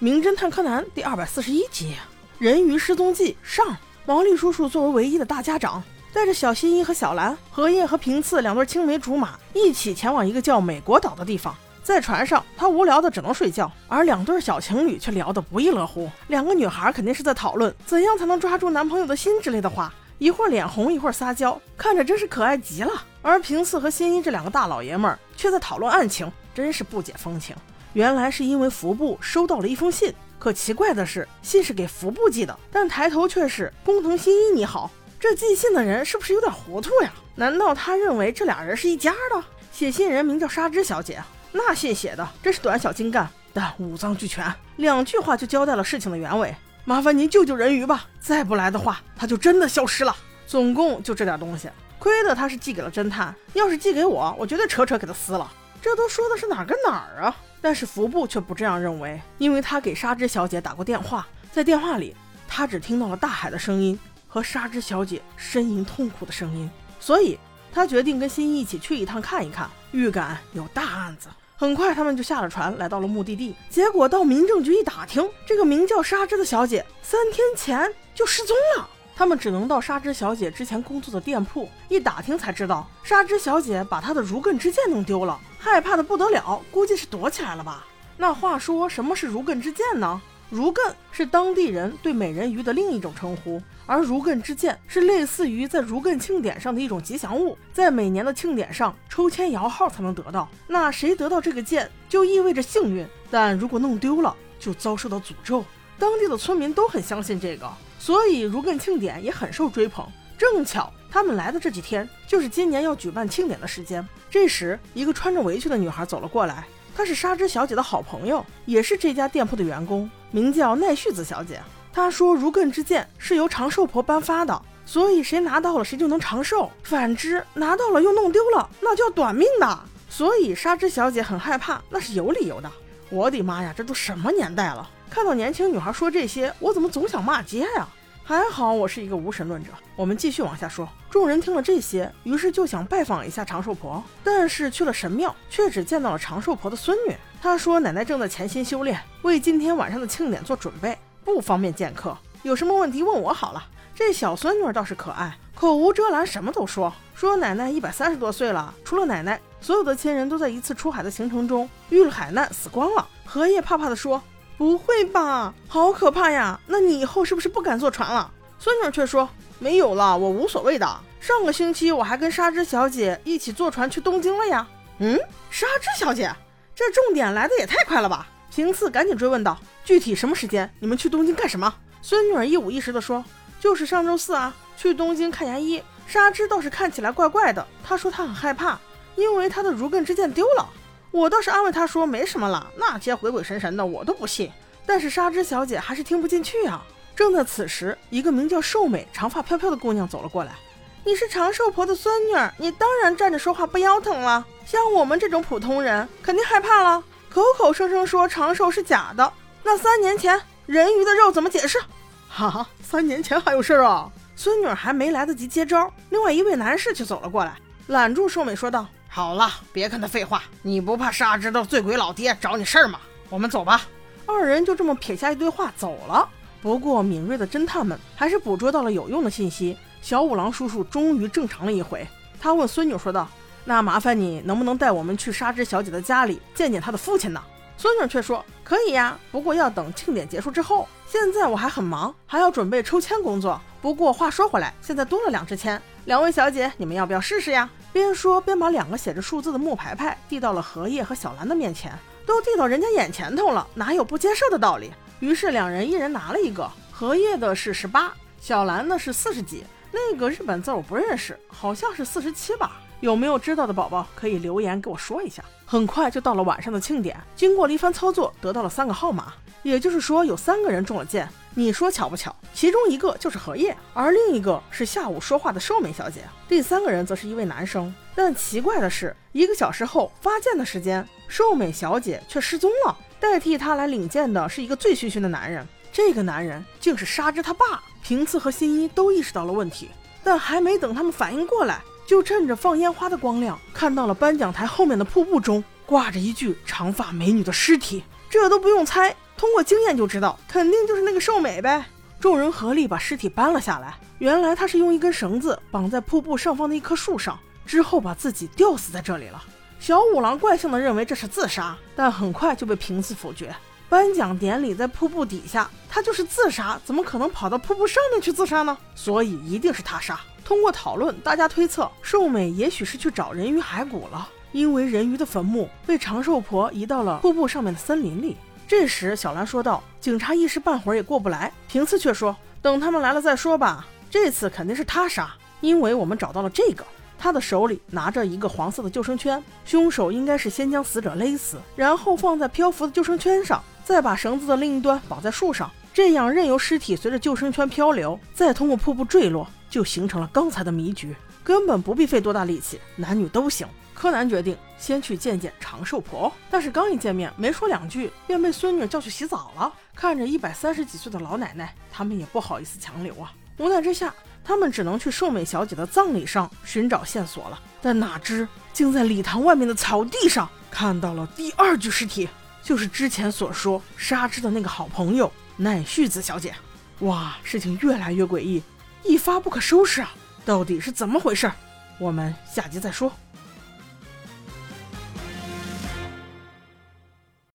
名侦探柯南第二百四十一集《人鱼失踪记》上。毛利叔叔作为唯一的大家长，带着小新一和小兰、荷叶和平次两对青梅竹马一起前往一个叫美国岛的地方。在船上，他无聊的只能睡觉，而两对小情侣却聊得不亦乐乎。两个女孩肯定是在讨论怎样才能抓住男朋友的心之类的话，一会儿脸红，一会儿撒娇，看着真是可爱极了。而平次和新一这两个大老爷们儿却在讨论案情，真是不解风情。原来是因为服部收到了一封信，可奇怪的是，信是给服部寄的，但抬头却是工藤新一你好。这寄信的人是不是有点糊涂呀？难道他认为这俩人是一家的？写信人名叫纱织小姐，那信写的真是短小精干，但五脏俱全，两句话就交代了事情的原委。麻烦您救救人鱼吧，再不来的话，他就真的消失了。总共就这点东西，亏得他是寄给了侦探，要是寄给我，我绝对扯扯给他撕了。这都说的是哪跟哪儿啊？但是服部却不这样认为，因为他给纱织小姐打过电话，在电话里他只听到了大海的声音和纱织小姐呻吟痛苦的声音，所以他决定跟新一一起去一趟看一看，预感有大案子。很快他们就下了船，来到了目的地。结果到民政局一打听，这个名叫纱织的小姐三天前就失踪了。他们只能到纱织小姐之前工作的店铺一打听，才知道纱织小姐把她的如艮之剑弄丢了，害怕的不得了，估计是躲起来了吧。那话说，什么是如艮之剑呢？如艮是当地人对美人鱼的另一种称呼，而如艮之剑是类似于在如艮庆典上的一种吉祥物，在每年的庆典上抽签摇号才能得到。那谁得到这个剑，就意味着幸运；但如果弄丢了，就遭受到诅咒。当地的村民都很相信这个。所以，如艮庆典也很受追捧。正巧他们来的这几天，就是今年要举办庆典的时间。这时，一个穿着围裙的女孩走了过来，她是纱织小姐的好朋友，也是这家店铺的员工，名叫奈绪子小姐。她说，如艮之剑是由长寿婆颁发的，所以谁拿到了谁就能长寿；反之，拿到了又弄丢了，那就要短命的。所以，纱织小姐很害怕，那是有理由的。我的妈呀，这都什么年代了？看到年轻女孩说这些，我怎么总想骂街呀？还好我是一个无神论者。我们继续往下说。众人听了这些，于是就想拜访一下长寿婆，但是去了神庙，却只见到了长寿婆的孙女。她说：“奶奶正在潜心修炼，为今天晚上的庆典做准备，不方便见客。有什么问题问我好了。”这小孙女倒是可爱，口无遮拦，什么都说。说奶奶一百三十多岁了，除了奶奶，所有的亲人都在一次出海的行程中遇了海难死光了。荷叶怕怕地说。不会吧，好可怕呀！那你以后是不是不敢坐船了？孙女却说没有了，我无所谓的。上个星期我还跟纱织小姐一起坐船去东京了呀。嗯，纱织小姐，这重点来的也太快了吧！平次赶紧追问道：“具体什么时间？你们去东京干什么？”孙女儿一五一十地说：“就是上周四啊，去东京看牙医。纱织倒是看起来怪怪的，她说她很害怕，因为她的如根之剑丢了。”我倒是安慰他说没什么了，那些鬼鬼神神的我都不信。但是纱织小姐还是听不进去啊。正在此时，一个名叫寿美、长发飘飘的姑娘走了过来。你是长寿婆的孙女，你当然站着说话不腰疼了。像我们这种普通人，肯定害怕了，口口声声说长寿是假的。那三年前人鱼的肉怎么解释？哈，三年前还有事儿啊？孙女还没来得及接招，另外一位男士就走了过来，揽住寿美说道。好了，别跟他废话。你不怕沙知道醉鬼老爹找你事儿吗？我们走吧。二人就这么撇下一堆话走了。不过敏锐的侦探们还是捕捉到了有用的信息。小五郎叔叔终于正常了一回。他问孙女说道：“那麻烦你能不能带我们去沙织小姐的家里见见她的父亲呢？”孙女却说：“可以呀，不过要等庆典结束之后。现在我还很忙，还要准备抽签工作。不过话说回来，现在多了两支签，两位小姐，你们要不要试试呀？”边说边把两个写着数字的木牌牌递到了荷叶和小兰的面前，都递到人家眼前头了，哪有不接受的道理？于是两人一人拿了一个，荷叶的是十八，小兰的是四十几，那个日本字我不认识，好像是四十七吧？有没有知道的宝宝可以留言给我说一下。很快就到了晚上的庆典，经过了一番操作，得到了三个号码，也就是说有三个人中了箭。你说巧不巧？其中一个就是荷叶，而另一个是下午说话的寿美小姐，第三个人则是一位男生。但奇怪的是，一个小时后发箭的时间，寿美小姐却失踪了，代替她来领箭的是一个醉醺醺的男人。这个男人竟是沙织他爸。平次和新一都意识到了问题，但还没等他们反应过来，就趁着放烟花的光亮，看到了颁奖台后面的瀑布中挂着一具长发美女的尸体。这都不用猜。通过经验就知道，肯定就是那个寿美呗。众人合力把尸体搬了下来，原来他是用一根绳子绑在瀑布上方的一棵树上，之后把自己吊死在这里了。小五郎怪性的认为这是自杀，但很快就被平次否决。颁奖典礼在瀑布底下，他就是自杀，怎么可能跑到瀑布上面去自杀呢？所以一定是他杀。通过讨论，大家推测寿美也许是去找人鱼骸骨了，因为人鱼的坟墓被长寿婆移到了瀑布上面的森林里。这时，小兰说道：“警察一时半会儿也过不来。”平次却说：“等他们来了再说吧。这次肯定是他杀，因为我们找到了这个。”他的手里拿着一个黄色的救生圈，凶手应该是先将死者勒死，然后放在漂浮的救生圈上。再把绳子的另一端绑在树上，这样任由尸体随着救生圈漂流，再通过瀑布坠落，就形成了刚才的迷局，根本不必费多大力气，男女都行。柯南决定先去见见长寿婆，但是刚一见面，没说两句，便被孙女叫去洗澡了。看着一百三十几岁的老奶奶，他们也不好意思强留啊。无奈之下，他们只能去寿美小姐的葬礼上寻找线索了。但哪知竟在礼堂外面的草地上看到了第二具尸体。就是之前所说沙之的那个好朋友奈绪子小姐，哇，事情越来越诡异，一发不可收拾啊！到底是怎么回事？我们下集再说。